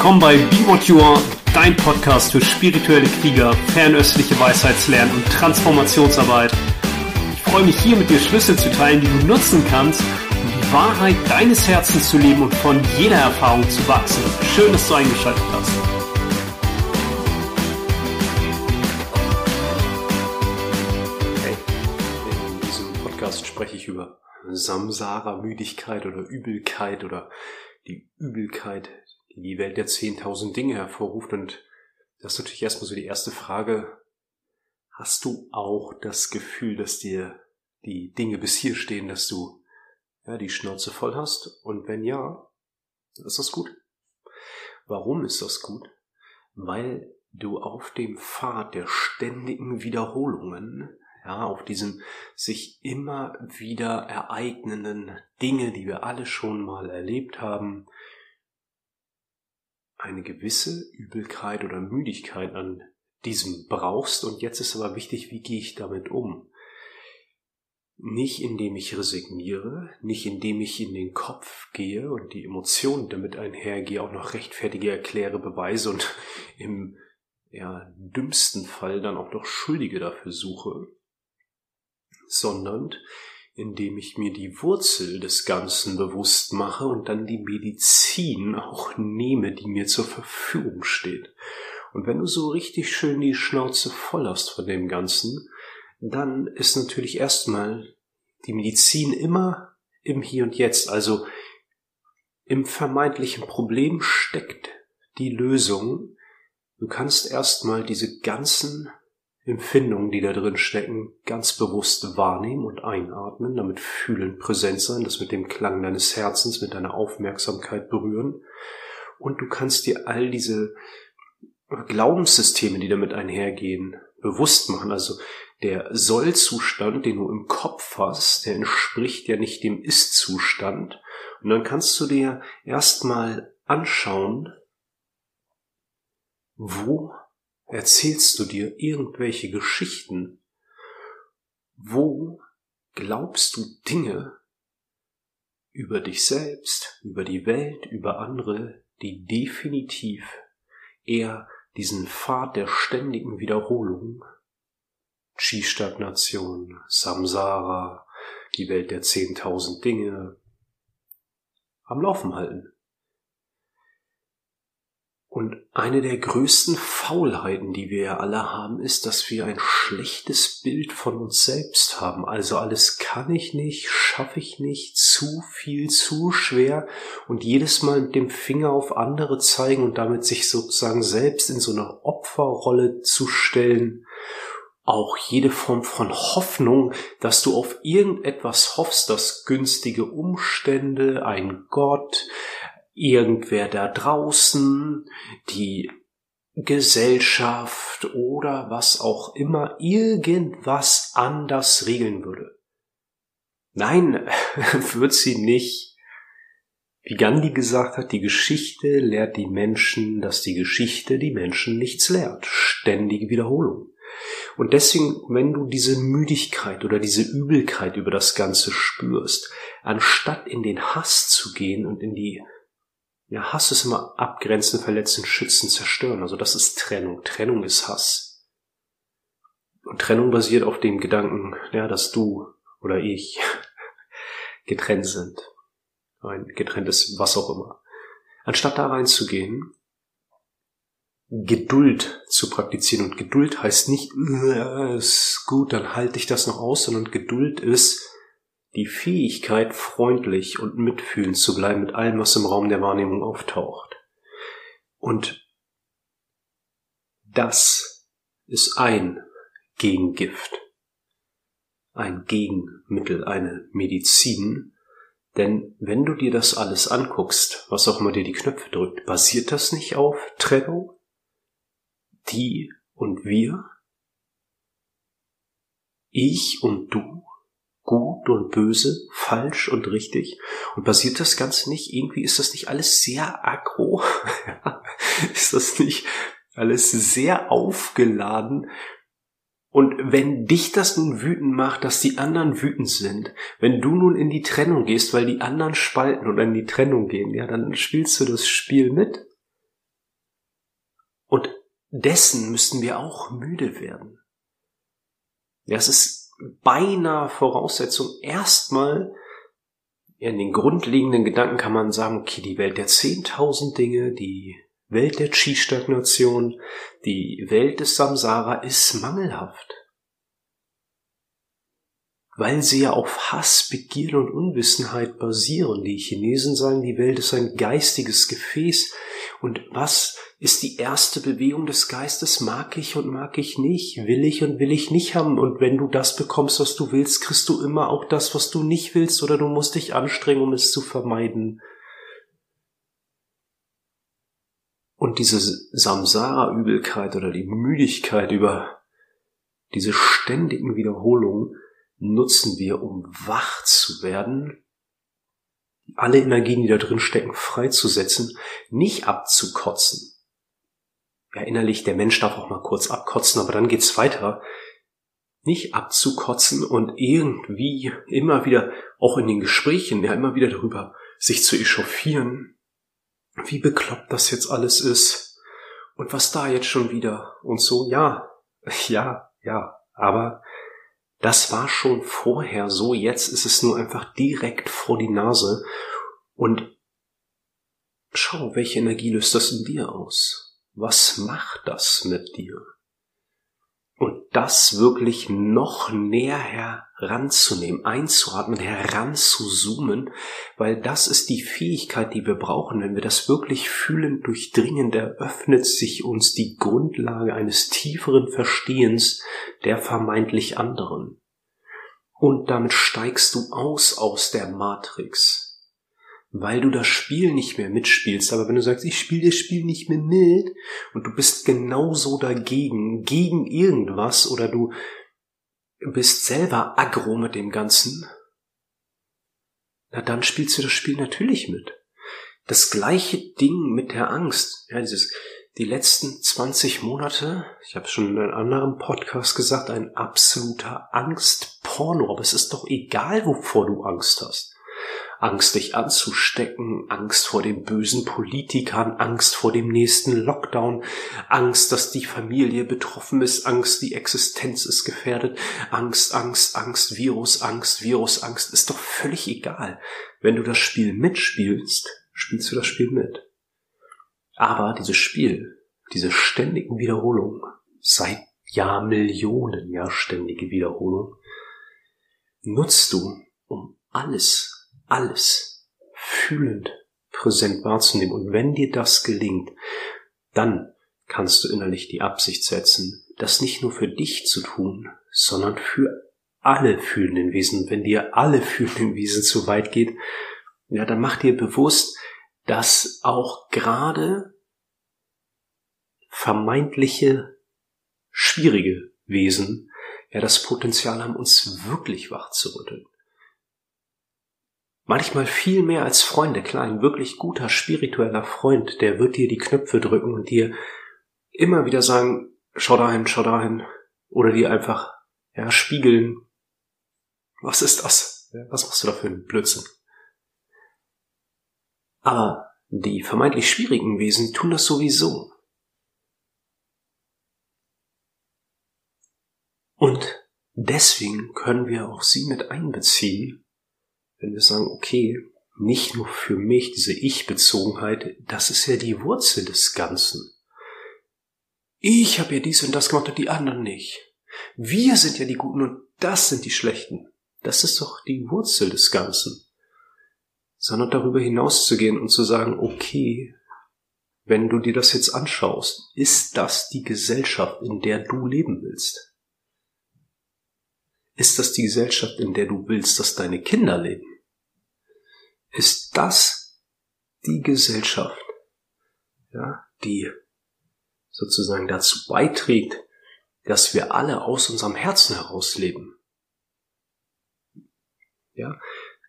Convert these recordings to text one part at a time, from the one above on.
willkommen bei Be What You Are, dein Podcast für spirituelle Krieger, fernöstliche Weisheitslernen und Transformationsarbeit. Ich freue mich hier mit dir Schlüssel zu teilen, die du nutzen kannst, um die Wahrheit deines Herzens zu leben und von jeder Erfahrung zu wachsen. Schön, dass du eingeschaltet hast. Hey, in diesem Podcast spreche ich über Samsara-Müdigkeit oder Übelkeit oder die Übelkeit die Welt der 10.000 Dinge hervorruft. Und das ist natürlich erstmal so die erste Frage. Hast du auch das Gefühl, dass dir die Dinge bis hier stehen, dass du ja, die Schnauze voll hast? Und wenn ja, ist das gut. Warum ist das gut? Weil du auf dem Pfad der ständigen Wiederholungen, ja, auf diesem sich immer wieder ereignenden Dinge, die wir alle schon mal erlebt haben, eine gewisse Übelkeit oder Müdigkeit an diesem brauchst. Und jetzt ist aber wichtig, wie gehe ich damit um? Nicht indem ich resigniere, nicht indem ich in den Kopf gehe und die Emotionen damit einhergehe, auch noch rechtfertige, erkläre, beweise und im ja, dümmsten Fall dann auch noch Schuldige dafür suche, sondern indem ich mir die Wurzel des Ganzen bewusst mache und dann die Medizin auch nehme, die mir zur Verfügung steht. Und wenn du so richtig schön die Schnauze voll hast von dem Ganzen, dann ist natürlich erstmal die Medizin immer im Hier und Jetzt, also im vermeintlichen Problem steckt die Lösung. Du kannst erstmal diese ganzen Empfindungen, die da drin stecken, ganz bewusst wahrnehmen und einatmen, damit fühlen, präsent sein, das mit dem Klang deines Herzens, mit deiner Aufmerksamkeit berühren. Und du kannst dir all diese Glaubenssysteme, die damit einhergehen, bewusst machen. Also der Soll-Zustand, den du im Kopf hast, der entspricht ja nicht dem Ist-Zustand. Und dann kannst du dir erstmal anschauen, wo erzählst du dir irgendwelche Geschichten? Wo glaubst du Dinge über dich selbst, über die Welt, über andere, die definitiv eher diesen Pfad der ständigen Wiederholung, Chi-Stagnation, Samsara, die Welt der zehntausend Dinge, am Laufen halten? Und eine der größten Faulheiten, die wir ja alle haben, ist, dass wir ein schlechtes Bild von uns selbst haben. Also alles kann ich nicht, schaffe ich nicht, zu viel, zu schwer und jedes Mal mit dem Finger auf andere zeigen und damit sich sozusagen selbst in so eine Opferrolle zu stellen. Auch jede Form von Hoffnung, dass du auf irgendetwas hoffst, dass günstige Umstände, ein Gott, irgendwer da draußen, die Gesellschaft oder was auch immer irgendwas anders regeln würde. Nein, wird sie nicht. Wie Gandhi gesagt hat, die Geschichte lehrt die Menschen, dass die Geschichte die Menschen nichts lehrt. Ständige Wiederholung. Und deswegen, wenn du diese Müdigkeit oder diese Übelkeit über das Ganze spürst, anstatt in den Hass zu gehen und in die ja, Hass ist immer abgrenzen, verletzen, schützen, zerstören. Also das ist Trennung. Trennung ist Hass. Und Trennung basiert auf dem Gedanken, ja, dass du oder ich getrennt sind. Ein getrenntes was auch immer. Anstatt da reinzugehen, Geduld zu praktizieren. Und Geduld heißt nicht, äh, ist gut, dann halte ich das noch aus, sondern Geduld ist, die Fähigkeit, freundlich und mitfühlend zu bleiben mit allem, was im Raum der Wahrnehmung auftaucht. Und das ist ein Gegengift, ein Gegenmittel, eine Medizin, denn wenn du dir das alles anguckst, was auch immer dir die Knöpfe drückt, basiert das nicht auf Trennung? Die und wir? Ich und du? Gut und böse, falsch und richtig? Und basiert das Ganze nicht irgendwie, ist das nicht alles sehr aggro? ist das nicht alles sehr aufgeladen? Und wenn dich das nun wütend macht, dass die anderen wütend sind, wenn du nun in die Trennung gehst, weil die anderen spalten oder in die Trennung gehen, ja, dann spielst du das Spiel mit. dessen müssten wir auch müde werden. Ja, es ist beinahe Voraussetzung, erstmal in den grundlegenden Gedanken kann man sagen, okay, die Welt der 10.000 Dinge, die Welt der Chi-Stagnation, die Welt des Samsara ist mangelhaft. Weil sie ja auf Hass, Begierde und Unwissenheit basieren. Die Chinesen sagen, die Welt ist ein geistiges Gefäß. Und was ist die erste Bewegung des Geistes? Mag ich und mag ich nicht? Will ich und will ich nicht haben? Und wenn du das bekommst, was du willst, kriegst du immer auch das, was du nicht willst, oder du musst dich anstrengen, um es zu vermeiden. Und diese Samsara-Übelkeit oder die Müdigkeit über diese ständigen Wiederholungen nutzen wir, um wach zu werden, alle Energien, die da drin stecken, freizusetzen, nicht abzukotzen. Ja, innerlich, der Mensch darf auch mal kurz abkotzen, aber dann geht's weiter. Nicht abzukotzen und irgendwie immer wieder, auch in den Gesprächen, ja, immer wieder darüber sich zu echauffieren, wie bekloppt das jetzt alles ist und was da jetzt schon wieder und so, ja, ja, ja, aber das war schon vorher so, jetzt ist es nur einfach direkt vor die Nase und schau, welche Energie löst das in dir aus? Was macht das mit dir? Und das wirklich noch näher heranzunehmen, einzuatmen, heranzuzoomen, weil das ist die Fähigkeit, die wir brauchen. Wenn wir das wirklich fühlen, durchdringen, eröffnet sich uns die Grundlage eines tieferen Verstehens der vermeintlich anderen. Und damit steigst du aus aus der Matrix weil du das Spiel nicht mehr mitspielst. Aber wenn du sagst, ich spiele das Spiel nicht mehr mit und du bist genauso dagegen, gegen irgendwas oder du bist selber aggro mit dem Ganzen, na dann spielst du das Spiel natürlich mit. Das gleiche Ding mit der Angst. Ja, dieses, die letzten 20 Monate, ich habe schon in einem anderen Podcast gesagt, ein absoluter Angstporno. Aber es ist doch egal, wovor du Angst hast. Angst, dich anzustecken, Angst vor den bösen Politikern, Angst vor dem nächsten Lockdown, Angst, dass die Familie betroffen ist, Angst, die Existenz ist gefährdet, Angst, Angst, Angst, Virus, Angst, Virus, Angst, ist doch völlig egal. Wenn du das Spiel mitspielst, spielst du das Spiel mit. Aber dieses Spiel, diese ständigen Wiederholungen, seit Jahrmillionen Jahr ständige Wiederholung, nutzt du, um alles alles fühlend präsent wahrzunehmen. Und wenn dir das gelingt, dann kannst du innerlich die Absicht setzen, das nicht nur für dich zu tun, sondern für alle fühlenden Wesen. Wenn dir alle fühlenden Wesen zu weit geht, ja, dann mach dir bewusst, dass auch gerade vermeintliche schwierige Wesen ja das Potenzial haben, uns wirklich wach zu rütteln. Manchmal viel mehr als Freunde. Klar, ein wirklich guter spiritueller Freund, der wird dir die Knöpfe drücken und dir immer wieder sagen, schau dahin, schau dahin. Oder dir einfach, ja, spiegeln. Was ist das? Was machst du da für einen Blödsinn? Aber die vermeintlich schwierigen Wesen tun das sowieso. Und deswegen können wir auch sie mit einbeziehen wenn wir sagen, okay, nicht nur für mich, diese Ich-Bezogenheit, das ist ja die Wurzel des Ganzen. Ich habe ja dies und das gemacht und die anderen nicht. Wir sind ja die Guten und das sind die Schlechten. Das ist doch die Wurzel des Ganzen. Sondern darüber hinaus zu gehen und zu sagen, okay, wenn du dir das jetzt anschaust, ist das die Gesellschaft, in der du leben willst? Ist das die Gesellschaft, in der du willst, dass deine Kinder leben? Ist das die Gesellschaft, ja, die sozusagen dazu beiträgt, dass wir alle aus unserem Herzen heraus leben. Ja,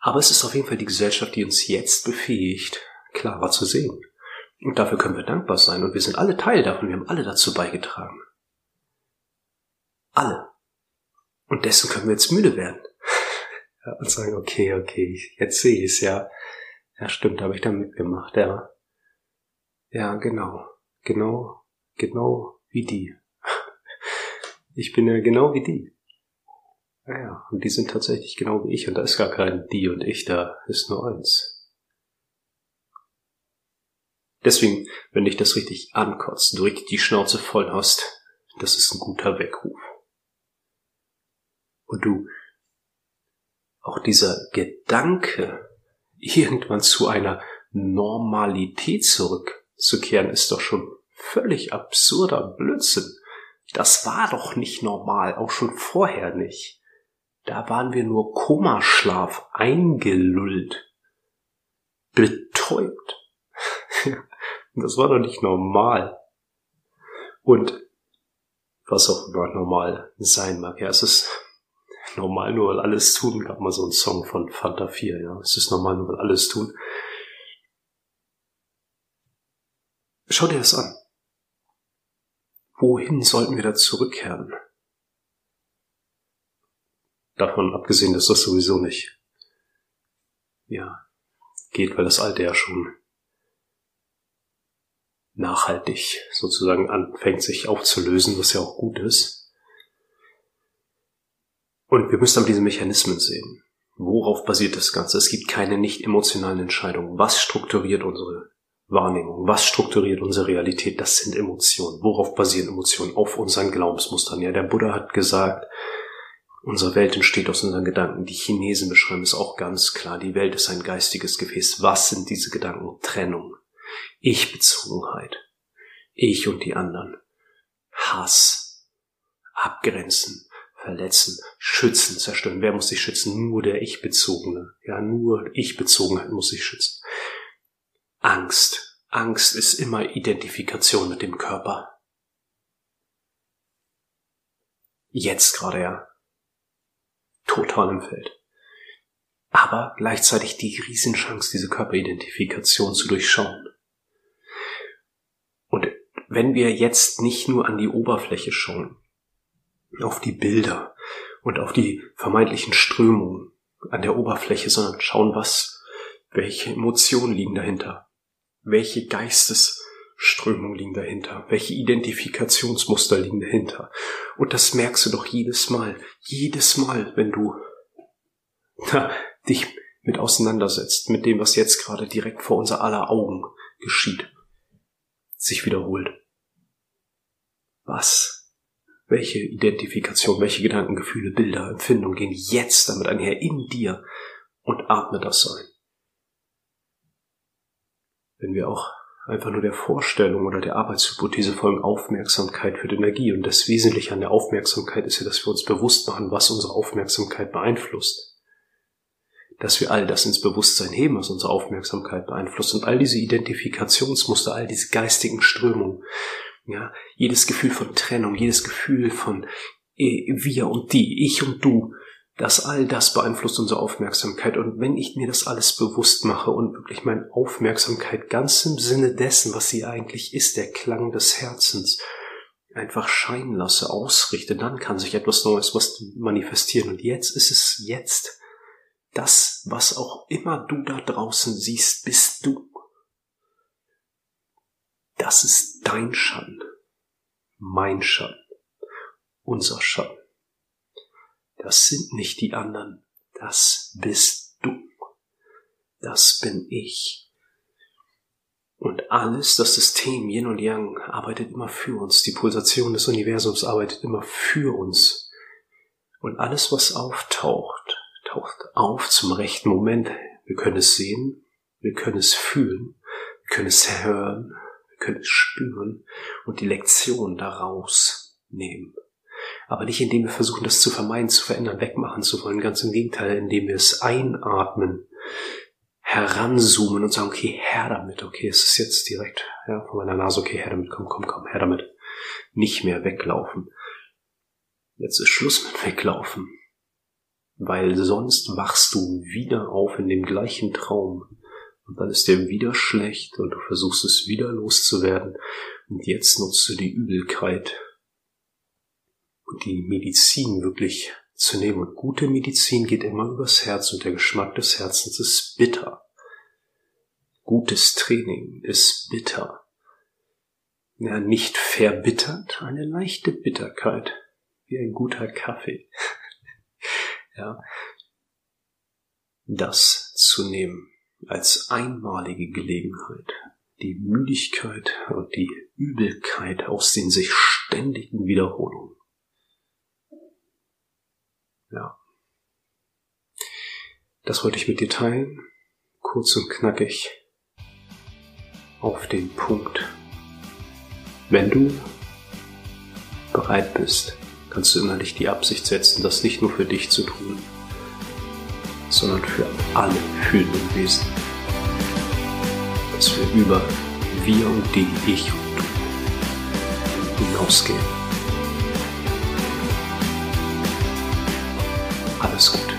aber es ist auf jeden Fall die Gesellschaft, die uns jetzt befähigt, klarer zu sehen. Und dafür können wir dankbar sein. Und wir sind alle Teil davon. Wir haben alle dazu beigetragen. Alle. Und dessen können wir jetzt müde werden und sagen, okay, okay, jetzt sehe ich es, ja. Ja, stimmt, habe ich da mitgemacht, ja. Ja, genau. Genau, genau wie die. Ich bin ja genau wie die. Ja, ja, und die sind tatsächlich genau wie ich und da ist gar kein die und ich, da ist nur eins. Deswegen, wenn dich das richtig ankotzt, du richtig die Schnauze voll hast, das ist ein guter Weckruf. Und du, auch dieser Gedanke, irgendwann zu einer Normalität zurückzukehren, ist doch schon völlig absurder Blödsinn. Das war doch nicht normal, auch schon vorher nicht. Da waren wir nur Komaschlaf eingelullt, betäubt. das war doch nicht normal. Und was auch immer normal sein mag, ja, es ist normal nur weil alles tun, gab mal so einen Song von Fanta 4, ja. Es ist normal nur weil alles tun. Schau dir das an. Wohin sollten wir da zurückkehren? Davon abgesehen, dass das sowieso nicht, ja, geht, weil das Alte ja schon nachhaltig sozusagen anfängt sich aufzulösen, was ja auch gut ist. Und wir müssen aber diese Mechanismen sehen. Worauf basiert das Ganze? Es gibt keine nicht emotionalen Entscheidungen. Was strukturiert unsere Wahrnehmung. Was strukturiert unsere Realität? Das sind Emotionen. Worauf basieren Emotionen? Auf unseren Glaubensmustern. Ja, der Buddha hat gesagt, unsere Welt entsteht aus unseren Gedanken. Die Chinesen beschreiben es auch ganz klar. Die Welt ist ein geistiges Gefäß. Was sind diese Gedanken? Trennung. Ich-Bezogenheit. Ich und die anderen. Hass. Abgrenzen. Verletzen. Schützen. Zerstören. Wer muss sich schützen? Nur der Ich-Bezogene. Ja, nur Ich-Bezogenheit muss sich schützen. Angst. Angst ist immer Identifikation mit dem Körper. Jetzt gerade ja. Total im Feld. Aber gleichzeitig die Riesenchance, diese Körperidentifikation zu durchschauen. Und wenn wir jetzt nicht nur an die Oberfläche schauen, auf die Bilder und auf die vermeintlichen Strömungen an der Oberfläche, sondern schauen, was, welche Emotionen liegen dahinter, welche Geistesströmungen liegen dahinter? Welche Identifikationsmuster liegen dahinter? Und das merkst du doch jedes Mal. Jedes Mal, wenn du na, dich mit auseinandersetzt, mit dem, was jetzt gerade direkt vor unser aller Augen geschieht, sich wiederholt. Was? Welche Identifikation, welche Gedanken, Gefühle, Bilder, Empfindungen gehen jetzt damit einher in dir und atme das ein wenn wir auch einfach nur der Vorstellung oder der Arbeitshypothese folgen, Aufmerksamkeit für die Energie. Und das Wesentliche an der Aufmerksamkeit ist ja, dass wir uns bewusst machen, was unsere Aufmerksamkeit beeinflusst. Dass wir all das ins Bewusstsein heben, was unsere Aufmerksamkeit beeinflusst. Und all diese Identifikationsmuster, all diese geistigen Strömungen, ja, jedes Gefühl von Trennung, jedes Gefühl von äh, wir und die, ich und du, dass all das beeinflusst unsere Aufmerksamkeit. Und wenn ich mir das alles bewusst mache und wirklich meine Aufmerksamkeit ganz im Sinne dessen, was sie eigentlich ist, der Klang des Herzens, einfach scheinen lasse, ausrichte, dann kann sich etwas Neues was manifestieren. Und jetzt ist es jetzt. Das, was auch immer du da draußen siehst, bist du. Das ist dein Schatten, mein Schatten, unser Schatten. Das sind nicht die anderen. Das bist du. Das bin ich. Und alles, das System Yin und Yang arbeitet immer für uns. Die Pulsation des Universums arbeitet immer für uns. Und alles, was auftaucht, taucht auf zum rechten Moment. Wir können es sehen, wir können es fühlen, wir können es hören, können es spüren und die Lektion daraus nehmen aber nicht indem wir versuchen, das zu vermeiden, zu verändern, wegmachen zu wollen. Ganz im Gegenteil, indem wir es einatmen, heranzoomen und sagen, okay, her damit, okay, es ist jetzt direkt ja, von meiner Nase, okay, her damit, komm, komm, komm, her damit. Nicht mehr weglaufen. Jetzt ist Schluss mit weglaufen. Weil sonst wachst du wieder auf in dem gleichen Traum. Und dann ist dir wieder schlecht und du versuchst es wieder loszuwerden. Und jetzt nutzt du die Übelkeit und die Medizin wirklich zu nehmen. Und gute Medizin geht immer übers Herz und der Geschmack des Herzens ist bitter. Gutes Training ist bitter. ja, nicht verbittert, eine leichte Bitterkeit, wie ein guter Kaffee. ja, das zu nehmen als einmalige Gelegenheit, die Müdigkeit und die Übelkeit aus den sich ständigen Wiederholungen. Ja. Das wollte ich mit dir teilen, kurz und knackig, auf den Punkt. Wenn du bereit bist, kannst du innerlich die Absicht setzen, das nicht nur für dich zu tun, sondern für alle fühlenden Wesen. Dass wir über wir und die, ich und du hinausgehen. Alles Gute.